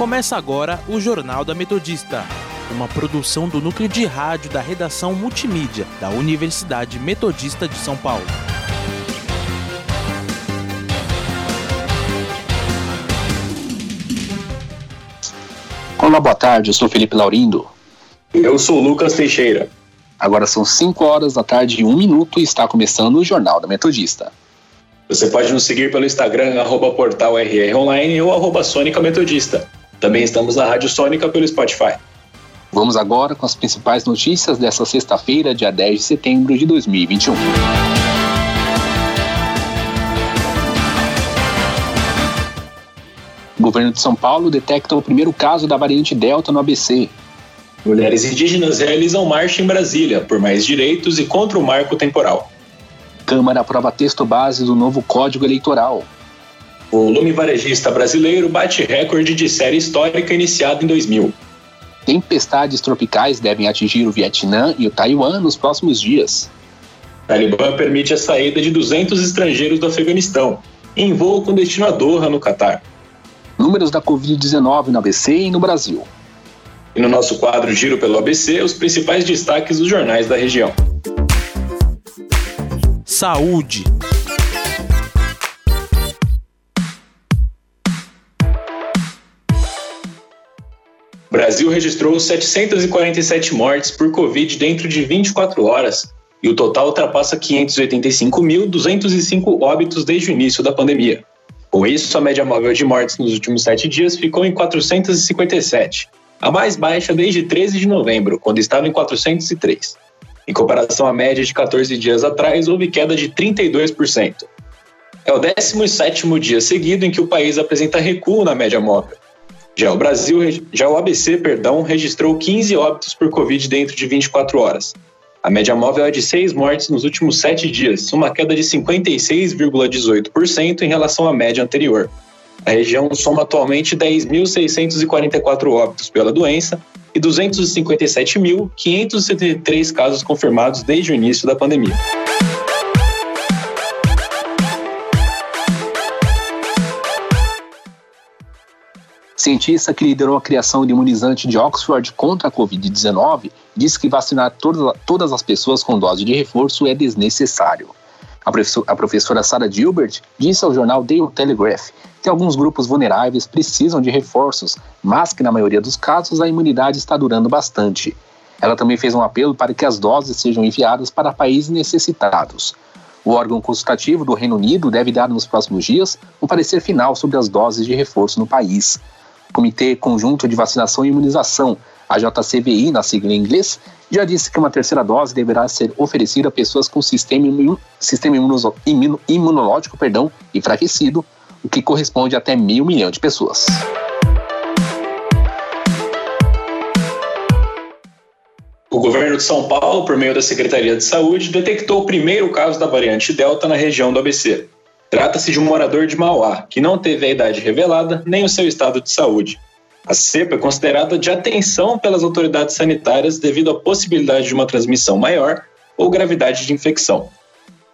Começa agora o Jornal da Metodista, uma produção do núcleo de rádio da redação multimídia da Universidade Metodista de São Paulo. Olá, boa tarde, eu sou Felipe Laurindo. Eu sou Lucas Teixeira. Agora são 5 horas da tarde e 1 minuto e está começando o Jornal da Metodista. Você pode nos seguir pelo Instagram, arroba portal RR Online ou arroba Sônica Metodista. Também estamos na Rádio Sônica pelo Spotify. Vamos agora com as principais notícias dessa sexta-feira, dia 10 de setembro de 2021. O governo de São Paulo detecta o primeiro caso da variante Delta no ABC. Mulheres indígenas realizam marcha em Brasília por mais direitos e contra o marco temporal. Câmara aprova texto base do novo Código Eleitoral. O volume varejista brasileiro bate recorde de série histórica iniciado em 2000. Tempestades tropicais devem atingir o Vietnã e o Taiwan nos próximos dias. Talibã permite a saída de 200 estrangeiros do Afeganistão, em voo com destino a Doha, no Catar. Números da Covid-19 no ABC e no Brasil. E no nosso quadro Giro pelo ABC, os principais destaques dos jornais da região. Saúde. O Brasil registrou 747 mortes por Covid dentro de 24 horas e o total ultrapassa 585.205 óbitos desde o início da pandemia. Com isso, a média móvel de mortes nos últimos sete dias ficou em 457, a mais baixa desde 13 de novembro, quando estava em 403. Em comparação à média de 14 dias atrás, houve queda de 32%. É o 17º dia seguido em que o país apresenta recuo na média móvel. Já o Brasil, já o ABC, perdão, registrou 15 óbitos por Covid dentro de 24 horas. A média móvel é de 6 mortes nos últimos 7 dias, uma queda de 56,18% em relação à média anterior. A região soma atualmente 10.644 óbitos pela doença e 257.573 casos confirmados desde o início da pandemia. Cientista que liderou a criação de imunizante de Oxford contra a Covid-19 disse que vacinar todas, todas as pessoas com dose de reforço é desnecessário. A, professor, a professora Sarah Gilbert disse ao jornal Daily Telegraph que alguns grupos vulneráveis precisam de reforços, mas que na maioria dos casos a imunidade está durando bastante. Ela também fez um apelo para que as doses sejam enviadas para países necessitados. O órgão consultativo do Reino Unido deve dar nos próximos dias um parecer final sobre as doses de reforço no país. Comitê Conjunto de Vacinação e Imunização, a JCVI, na sigla em inglês, já disse que uma terceira dose deverá ser oferecida a pessoas com sistema, imun sistema imuno imunológico perdão, enfraquecido, o que corresponde a até meio milhão de pessoas. O governo de São Paulo, por meio da Secretaria de Saúde, detectou o primeiro caso da variante Delta na região do ABC. Trata-se de um morador de Mauá, que não teve a idade revelada nem o seu estado de saúde. A cepa é considerada de atenção pelas autoridades sanitárias devido à possibilidade de uma transmissão maior ou gravidade de infecção.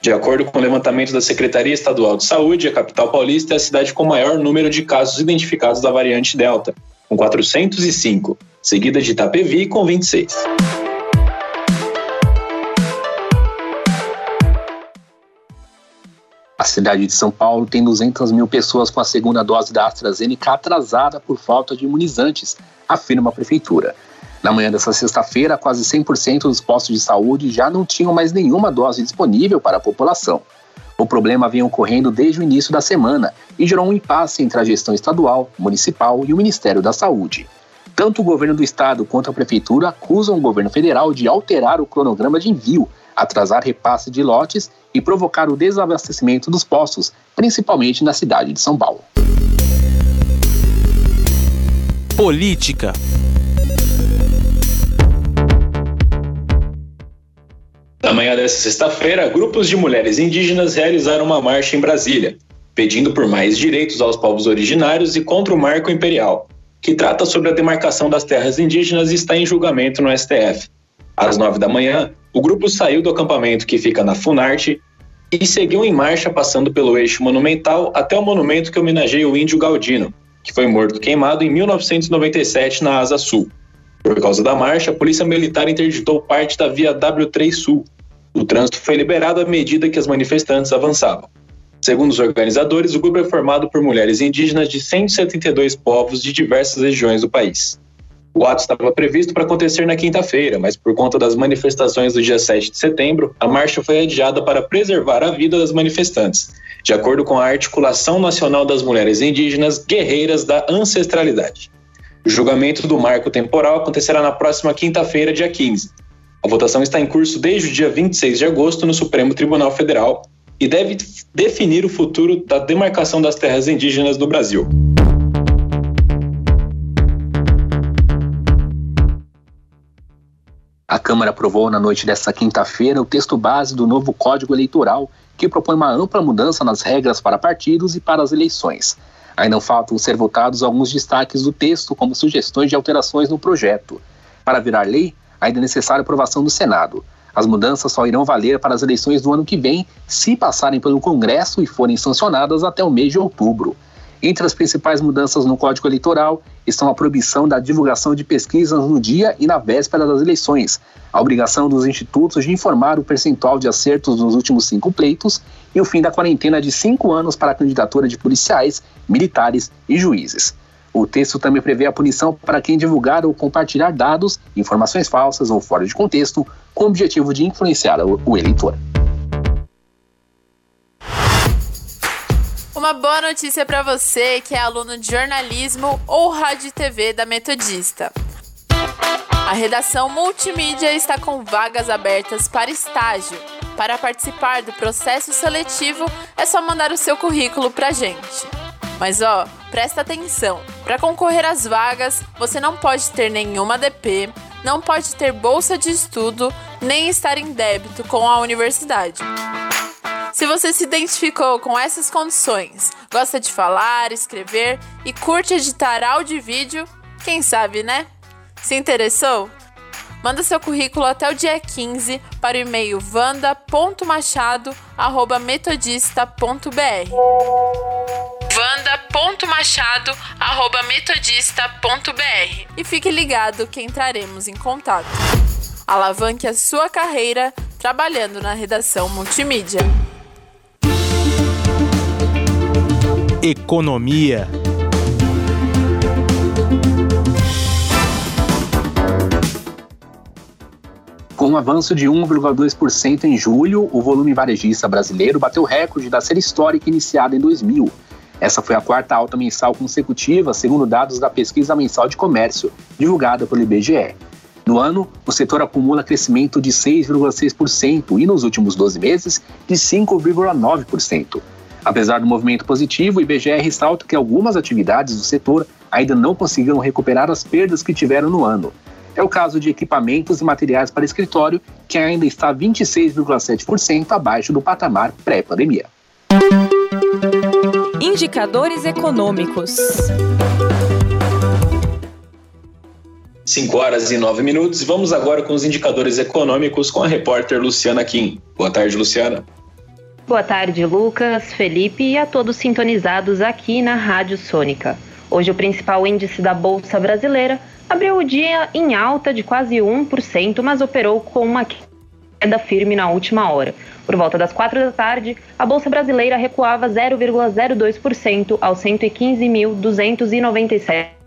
De acordo com o levantamento da Secretaria Estadual de Saúde, a capital paulista é a cidade com maior número de casos identificados da variante Delta, com 405, seguida de Itapevi com 26. A cidade de São Paulo tem 200 mil pessoas com a segunda dose da AstraZeneca atrasada por falta de imunizantes, afirma a prefeitura. Na manhã dessa sexta-feira, quase 100% dos postos de saúde já não tinham mais nenhuma dose disponível para a população. O problema vem ocorrendo desde o início da semana e gerou um impasse entre a gestão estadual, municipal e o Ministério da Saúde. Tanto o governo do estado quanto a prefeitura acusam o governo federal de alterar o cronograma de envio, atrasar repasse de lotes e provocar o desabastecimento dos postos, principalmente na cidade de São Paulo. Política. Na manhã desta sexta-feira, grupos de mulheres indígenas realizaram uma marcha em Brasília, pedindo por mais direitos aos povos originários e contra o Marco Imperial, que trata sobre a demarcação das terras indígenas e está em julgamento no STF. Às nove da manhã, o grupo saiu do acampamento que fica na Funarte e seguiu em marcha passando pelo eixo monumental até o monumento que homenageia o índio Galdino, que foi morto queimado em 1997 na Asa Sul. Por causa da marcha, a Polícia Militar interditou parte da via W3 Sul. O trânsito foi liberado à medida que as manifestantes avançavam. Segundo os organizadores, o grupo é formado por mulheres indígenas de 172 povos de diversas regiões do país. O ato estava previsto para acontecer na quinta-feira, mas por conta das manifestações do dia 7 de setembro, a marcha foi adiada para preservar a vida das manifestantes, de acordo com a Articulação Nacional das Mulheres Indígenas Guerreiras da Ancestralidade. O julgamento do marco temporal acontecerá na próxima quinta-feira, dia 15. A votação está em curso desde o dia 26 de agosto no Supremo Tribunal Federal e deve definir o futuro da demarcação das terras indígenas do Brasil. A Câmara aprovou na noite desta quinta-feira o texto base do novo Código Eleitoral, que propõe uma ampla mudança nas regras para partidos e para as eleições. Ainda faltam ser votados alguns destaques do texto, como sugestões de alterações no projeto. Para virar lei, ainda é necessária aprovação do Senado. As mudanças só irão valer para as eleições do ano que vem, se passarem pelo Congresso e forem sancionadas até o mês de outubro. Entre as principais mudanças no Código Eleitoral estão a proibição da divulgação de pesquisas no dia e na véspera das eleições, a obrigação dos institutos de informar o percentual de acertos nos últimos cinco pleitos e o fim da quarentena de cinco anos para a candidatura de policiais, militares e juízes. O texto também prevê a punição para quem divulgar ou compartilhar dados, informações falsas ou fora de contexto, com o objetivo de influenciar o eleitor. Uma boa notícia para você que é aluno de jornalismo ou rádio e TV da Metodista. A redação multimídia está com vagas abertas para estágio. Para participar do processo seletivo, é só mandar o seu currículo para gente. Mas ó, presta atenção. Para concorrer às vagas, você não pode ter nenhuma DP, não pode ter bolsa de estudo, nem estar em débito com a universidade. Se você se identificou com essas condições, gosta de falar, escrever e curte editar áudio e vídeo, quem sabe, né? Se interessou? Manda seu currículo até o dia 15 para o e-mail vanda.machado.metodista.br vanda.machado.metodista.br e fique ligado que entraremos em contato. Alavanque a sua carreira trabalhando na redação multimídia. Economia. Com um avanço de 1,2% em julho, o volume varejista brasileiro bateu recorde da série histórica iniciada em 2000. Essa foi a quarta alta mensal consecutiva, segundo dados da pesquisa mensal de comércio, divulgada pelo IBGE. No ano, o setor acumula crescimento de 6,6% e nos últimos 12 meses de 5,9%. Apesar do movimento positivo, o IBGE ressalta que algumas atividades do setor ainda não conseguiram recuperar as perdas que tiveram no ano. É o caso de equipamentos e materiais para escritório, que ainda está 26,7% abaixo do patamar pré-pandemia. Indicadores econômicos. 5 horas e 9 minutos. Vamos agora com os indicadores econômicos com a repórter Luciana Kim. Boa tarde, Luciana. Boa tarde, Lucas, Felipe e a todos sintonizados aqui na Rádio Sônica. Hoje, o principal índice da Bolsa Brasileira abriu o dia em alta de quase 1%, mas operou com uma queda firme na última hora. Por volta das 4 da tarde, a Bolsa Brasileira recuava 0,02% aos 115.297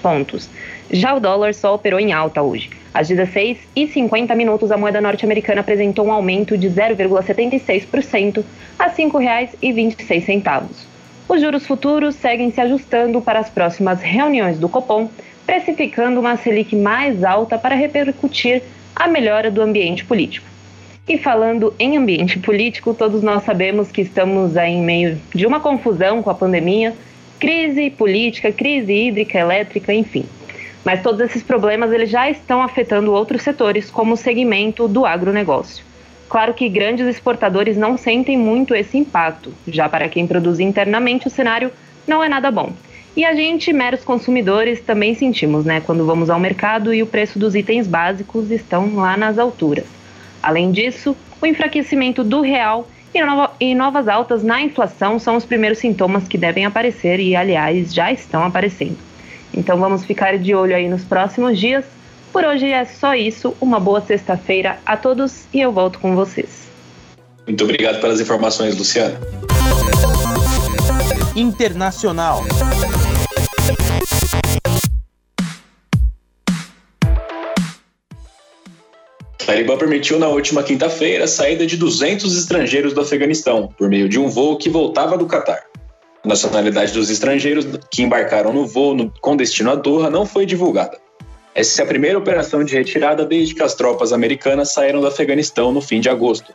pontos. Já o dólar só operou em alta hoje. Às 16h50 minutos, a moeda norte-americana apresentou um aumento de 0,76% a R$ 5,26. Os juros futuros seguem se ajustando para as próximas reuniões do Copom, precificando uma Selic mais alta para repercutir a melhora do ambiente político. E falando em ambiente político, todos nós sabemos que estamos aí em meio de uma confusão com a pandemia, crise política, crise hídrica, elétrica, enfim. Mas todos esses problemas eles já estão afetando outros setores, como o segmento do agronegócio. Claro que grandes exportadores não sentem muito esse impacto, já para quem produz internamente o cenário não é nada bom. E a gente, meros consumidores, também sentimos, né, quando vamos ao mercado e o preço dos itens básicos estão lá nas alturas. Além disso, o enfraquecimento do real e, nova, e novas altas na inflação são os primeiros sintomas que devem aparecer e, aliás, já estão aparecendo. Então vamos ficar de olho aí nos próximos dias. Por hoje é só isso. Uma boa sexta-feira a todos e eu volto com vocês. Muito obrigado pelas informações, Luciana. Internacional. Talibã permitiu na última quinta-feira a saída de 200 estrangeiros do Afeganistão, por meio de um voo que voltava do Catar. A nacionalidade dos estrangeiros que embarcaram no voo no, com destino a Doha não foi divulgada. Essa é a primeira operação de retirada desde que as tropas americanas saíram do Afeganistão no fim de agosto.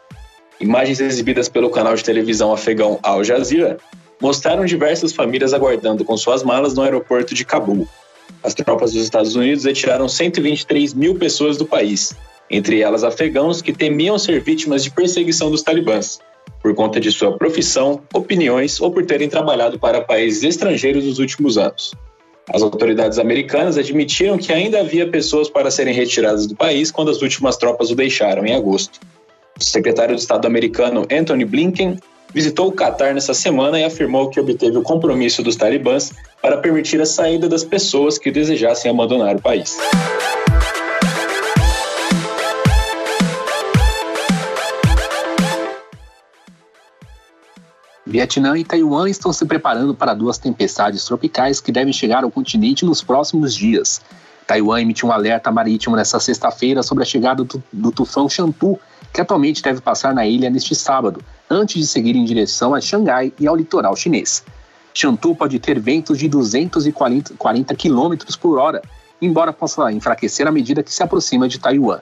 Imagens exibidas pelo canal de televisão afegão Al Jazeera mostraram diversas famílias aguardando com suas malas no aeroporto de Cabul. As tropas dos Estados Unidos retiraram 123 mil pessoas do país, entre elas afegãos que temiam ser vítimas de perseguição dos talibãs, por conta de sua profissão, opiniões ou por terem trabalhado para países estrangeiros nos últimos anos. As autoridades americanas admitiram que ainda havia pessoas para serem retiradas do país quando as últimas tropas o deixaram em agosto. O secretário de Estado americano Anthony Blinken visitou o Catar nessa semana e afirmou que obteve o compromisso dos talibãs para permitir a saída das pessoas que desejassem abandonar o país. Vietnã e Taiwan estão se preparando para duas tempestades tropicais que devem chegar ao continente nos próximos dias. Taiwan emitiu um alerta marítimo nesta sexta-feira sobre a chegada do, do tufão Chantu, que atualmente deve passar na ilha neste sábado, antes de seguir em direção a Xangai e ao litoral chinês. Chantu pode ter ventos de 240 km por hora, embora possa enfraquecer à medida que se aproxima de Taiwan.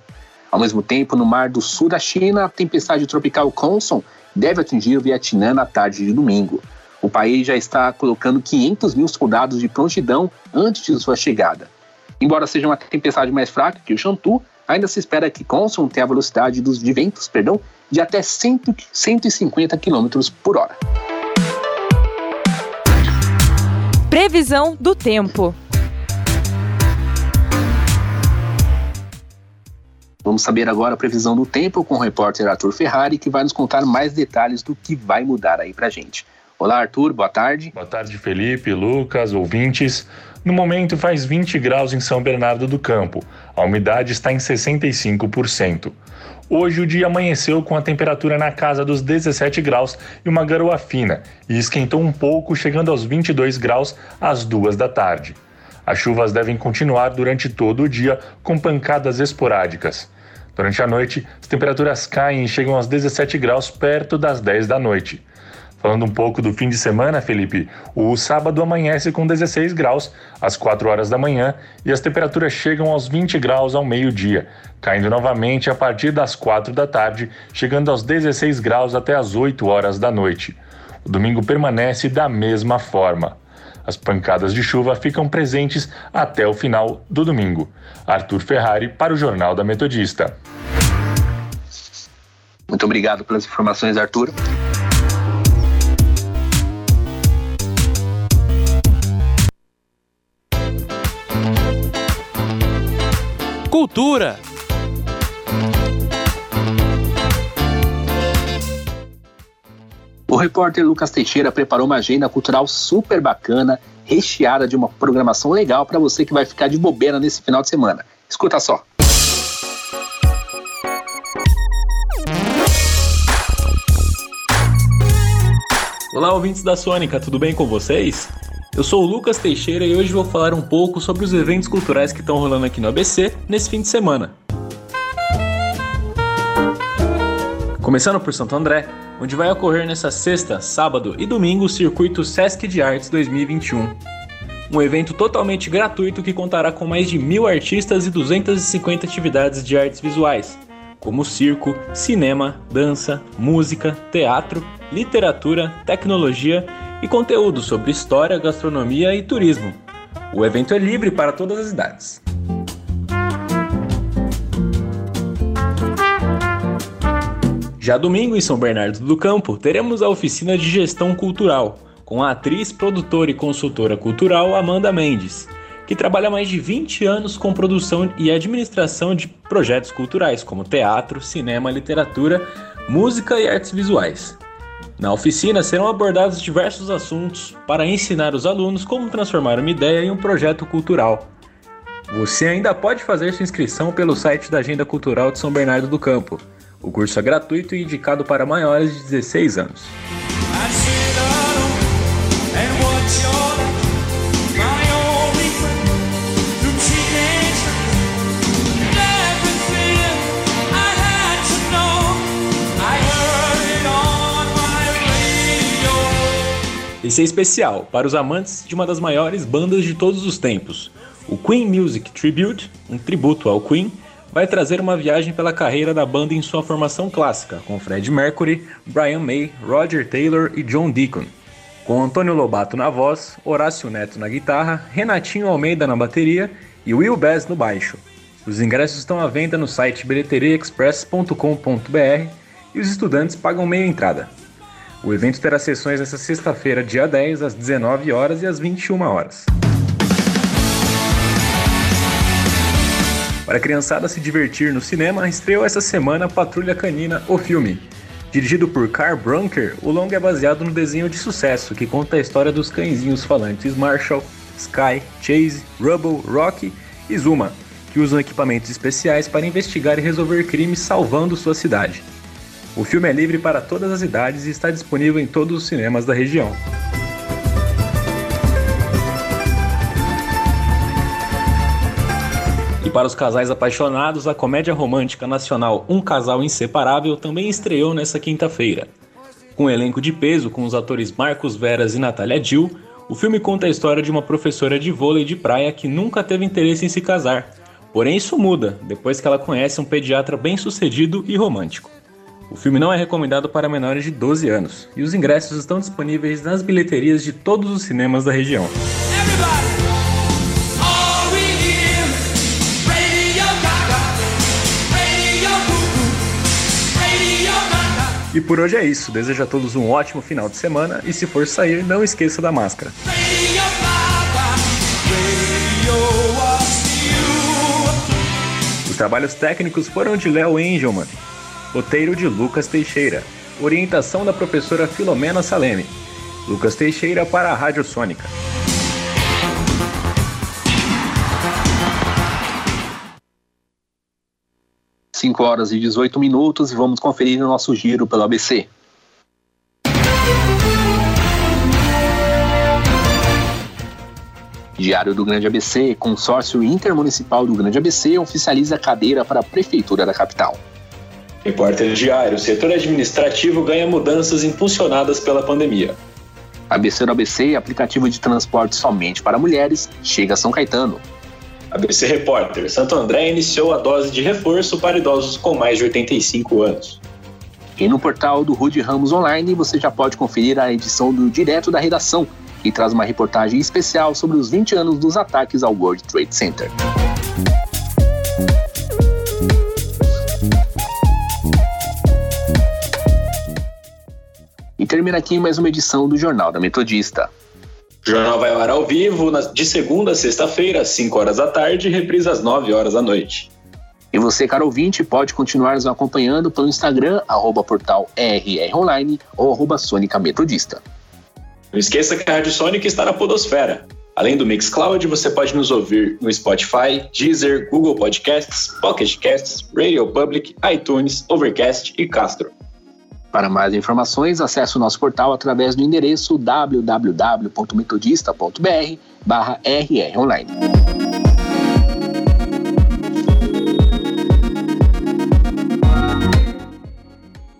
Ao mesmo tempo, no mar do sul da China, a tempestade tropical Conson deve atingir o Vietnã na tarde de domingo. O país já está colocando 500 mil soldados de prontidão antes de sua chegada. Embora seja uma tempestade mais fraca que o Chantu, ainda se espera que Conson tenha a velocidade dos de ventos perdão, de até 100, 150 km por hora. Previsão do tempo. Vamos saber agora a previsão do tempo com o repórter Arthur Ferrari, que vai nos contar mais detalhes do que vai mudar aí pra gente. Olá, Arthur, boa tarde. Boa tarde, Felipe, Lucas, ouvintes. No momento faz 20 graus em São Bernardo do Campo. A umidade está em 65%. Hoje o dia amanheceu com a temperatura na casa dos 17 graus e uma garoa fina, e esquentou um pouco, chegando aos 22 graus às duas da tarde. As chuvas devem continuar durante todo o dia, com pancadas esporádicas. Durante a noite, as temperaturas caem e chegam aos 17 graus perto das 10 da noite. Falando um pouco do fim de semana, Felipe, o sábado amanhece com 16 graus às 4 horas da manhã e as temperaturas chegam aos 20 graus ao meio-dia, caindo novamente a partir das 4 da tarde, chegando aos 16 graus até as 8 horas da noite. O domingo permanece da mesma forma. As pancadas de chuva ficam presentes até o final do domingo. Arthur Ferrari para o Jornal da Metodista. Muito obrigado pelas informações, Arthur. Cultura. Repórter Lucas Teixeira preparou uma agenda cultural super bacana, recheada de uma programação legal para você que vai ficar de bobeira nesse final de semana. Escuta só. Olá, ouvintes da Sônica, tudo bem com vocês? Eu sou o Lucas Teixeira e hoje vou falar um pouco sobre os eventos culturais que estão rolando aqui no ABC nesse fim de semana. Começando por Santo André, onde vai ocorrer nessa sexta, sábado e domingo o Circuito Sesc de Artes 2021. Um evento totalmente gratuito que contará com mais de mil artistas e 250 atividades de artes visuais, como circo, cinema, dança, música, teatro, literatura, tecnologia e conteúdo sobre história, gastronomia e turismo. O evento é livre para todas as idades. Já domingo, em São Bernardo do Campo, teremos a oficina de gestão cultural, com a atriz, produtora e consultora cultural Amanda Mendes, que trabalha mais de 20 anos com produção e administração de projetos culturais, como teatro, cinema, literatura, música e artes visuais. Na oficina serão abordados diversos assuntos para ensinar os alunos como transformar uma ideia em um projeto cultural. Você ainda pode fazer sua inscrição pelo site da Agenda Cultural de São Bernardo do Campo. O curso é gratuito e indicado para maiores de 16 anos. Esse é especial para os amantes de uma das maiores bandas de todos os tempos. O Queen Music Tribute, um tributo ao Queen, vai trazer uma viagem pela carreira da banda em sua formação clássica, com Fred Mercury, Brian May, Roger Taylor e John Deacon. Com Antônio Lobato na voz, Horácio Neto na guitarra, Renatinho Almeida na bateria e Will Bass no baixo. Os ingressos estão à venda no site bilheteriaexpress.com.br e os estudantes pagam meia entrada. O evento terá sessões nesta sexta-feira, dia 10, às 19 horas e às 21 horas. Para a criançada se divertir no cinema, estreou essa semana Patrulha Canina, o filme. Dirigido por Carl Brunker, o longa é baseado no desenho de sucesso que conta a história dos cãezinhos falantes Marshall, Sky, Chase, Rubble, Rocky e Zuma, que usam equipamentos especiais para investigar e resolver crimes salvando sua cidade. O filme é livre para todas as idades e está disponível em todos os cinemas da região. Para os casais apaixonados, a comédia romântica nacional Um Casal Inseparável também estreou nesta quinta-feira. Com um elenco de peso com os atores Marcos Veras e Natália Dill, o filme conta a história de uma professora de vôlei de praia que nunca teve interesse em se casar. Porém, isso muda depois que ela conhece um pediatra bem-sucedido e romântico. O filme não é recomendado para menores de 12 anos e os ingressos estão disponíveis nas bilheterias de todos os cinemas da região. E por hoje é isso. Desejo a todos um ótimo final de semana e se for sair, não esqueça da máscara. Os trabalhos técnicos foram de Léo Engelman roteiro de Lucas Teixeira, orientação da professora Filomena Saleme. Lucas Teixeira para a Rádio Sônica. Cinco horas e 18 minutos e vamos conferir o nosso giro pelo ABC. Diário do Grande ABC, consórcio intermunicipal do Grande ABC oficializa a cadeira para a prefeitura da capital. Repórter Diário, o setor administrativo ganha mudanças impulsionadas pela pandemia. ABC no ABC, aplicativo de transporte somente para mulheres, chega a São Caetano. ABC Repórter, Santo André iniciou a dose de reforço para idosos com mais de 85 anos. E no portal do Rude Ramos Online você já pode conferir a edição do Direto da Redação, que traz uma reportagem especial sobre os 20 anos dos ataques ao World Trade Center. E termina aqui mais uma edição do Jornal da Metodista. O jornal vai ao ar ao vivo de segunda a sexta-feira, às 5 horas da tarde, e reprisa às 9 horas da noite. E você, caro ouvinte, pode continuar nos acompanhando pelo Instagram, arroba portal RROnline ou arroba Sônica Metodista. Não esqueça que a Rádio Sônica está na Podosfera. Além do Mixcloud, você pode nos ouvir no Spotify, Deezer, Google Podcasts, Pocket Casts, Radio Public, iTunes, Overcast e Castro. Para mais informações, acesse o nosso portal através do endereço www.metodista.br barra rronline.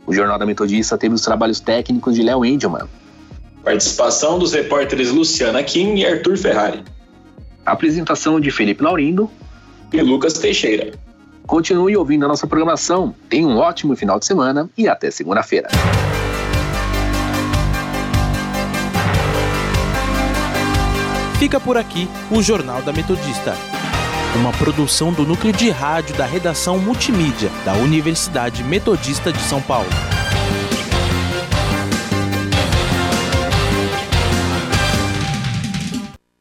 O Jornal da Metodista teve os trabalhos técnicos de Léo Engelman. Participação dos repórteres Luciana Kim e Arthur Ferrari. Apresentação de Felipe Laurindo e Lucas Teixeira. Continue ouvindo a nossa programação. Tenha um ótimo final de semana e até segunda-feira. Fica por aqui o Jornal da Metodista. Uma produção do núcleo de rádio da redação multimídia da Universidade Metodista de São Paulo.